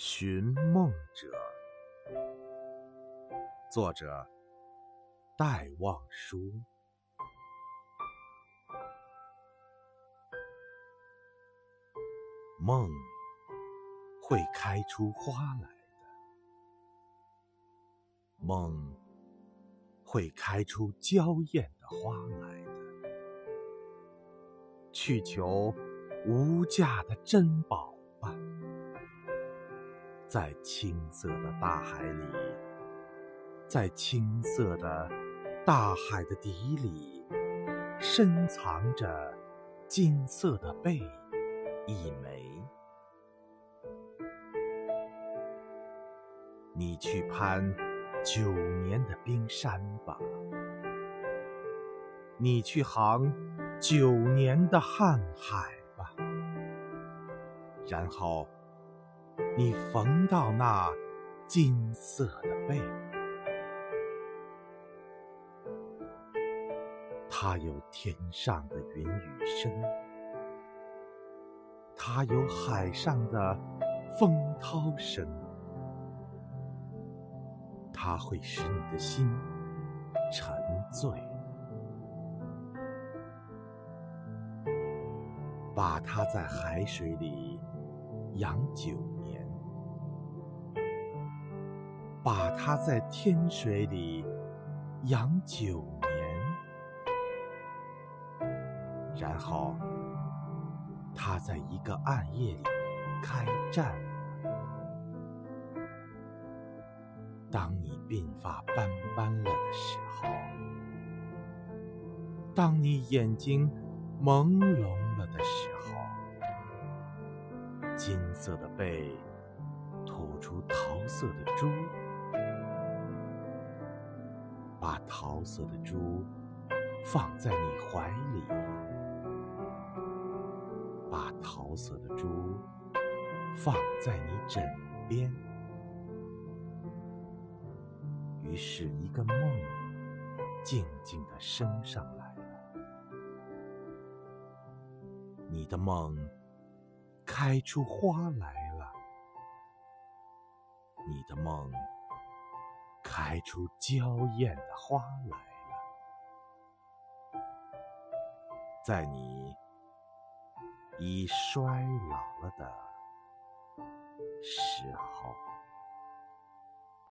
寻梦者，作者戴望舒。梦会开出花来的，梦会开出娇艳的花来的，去求无价的珍宝吧。在青色的大海里，在青色的大海的底里，深藏着金色的贝一枚。你去攀九年的冰山吧，你去航九年的瀚海吧，然后。你缝到那金色的背，它有天上的云雨声，它有海上的风涛声，它会使你的心沉醉，把它在海水里养久把它在天水里养九年，然后它在一个暗夜里开战。当你鬓发斑斑了的时候，当你眼睛朦胧了的时候，金色的背吐出桃色的珠。把桃色的珠放在你怀里，把桃色的珠放在你枕边，于是，一个梦静静地升上来了。你的梦开出花来了，你的梦。开出娇艳的花来了，在你已衰老了的时候。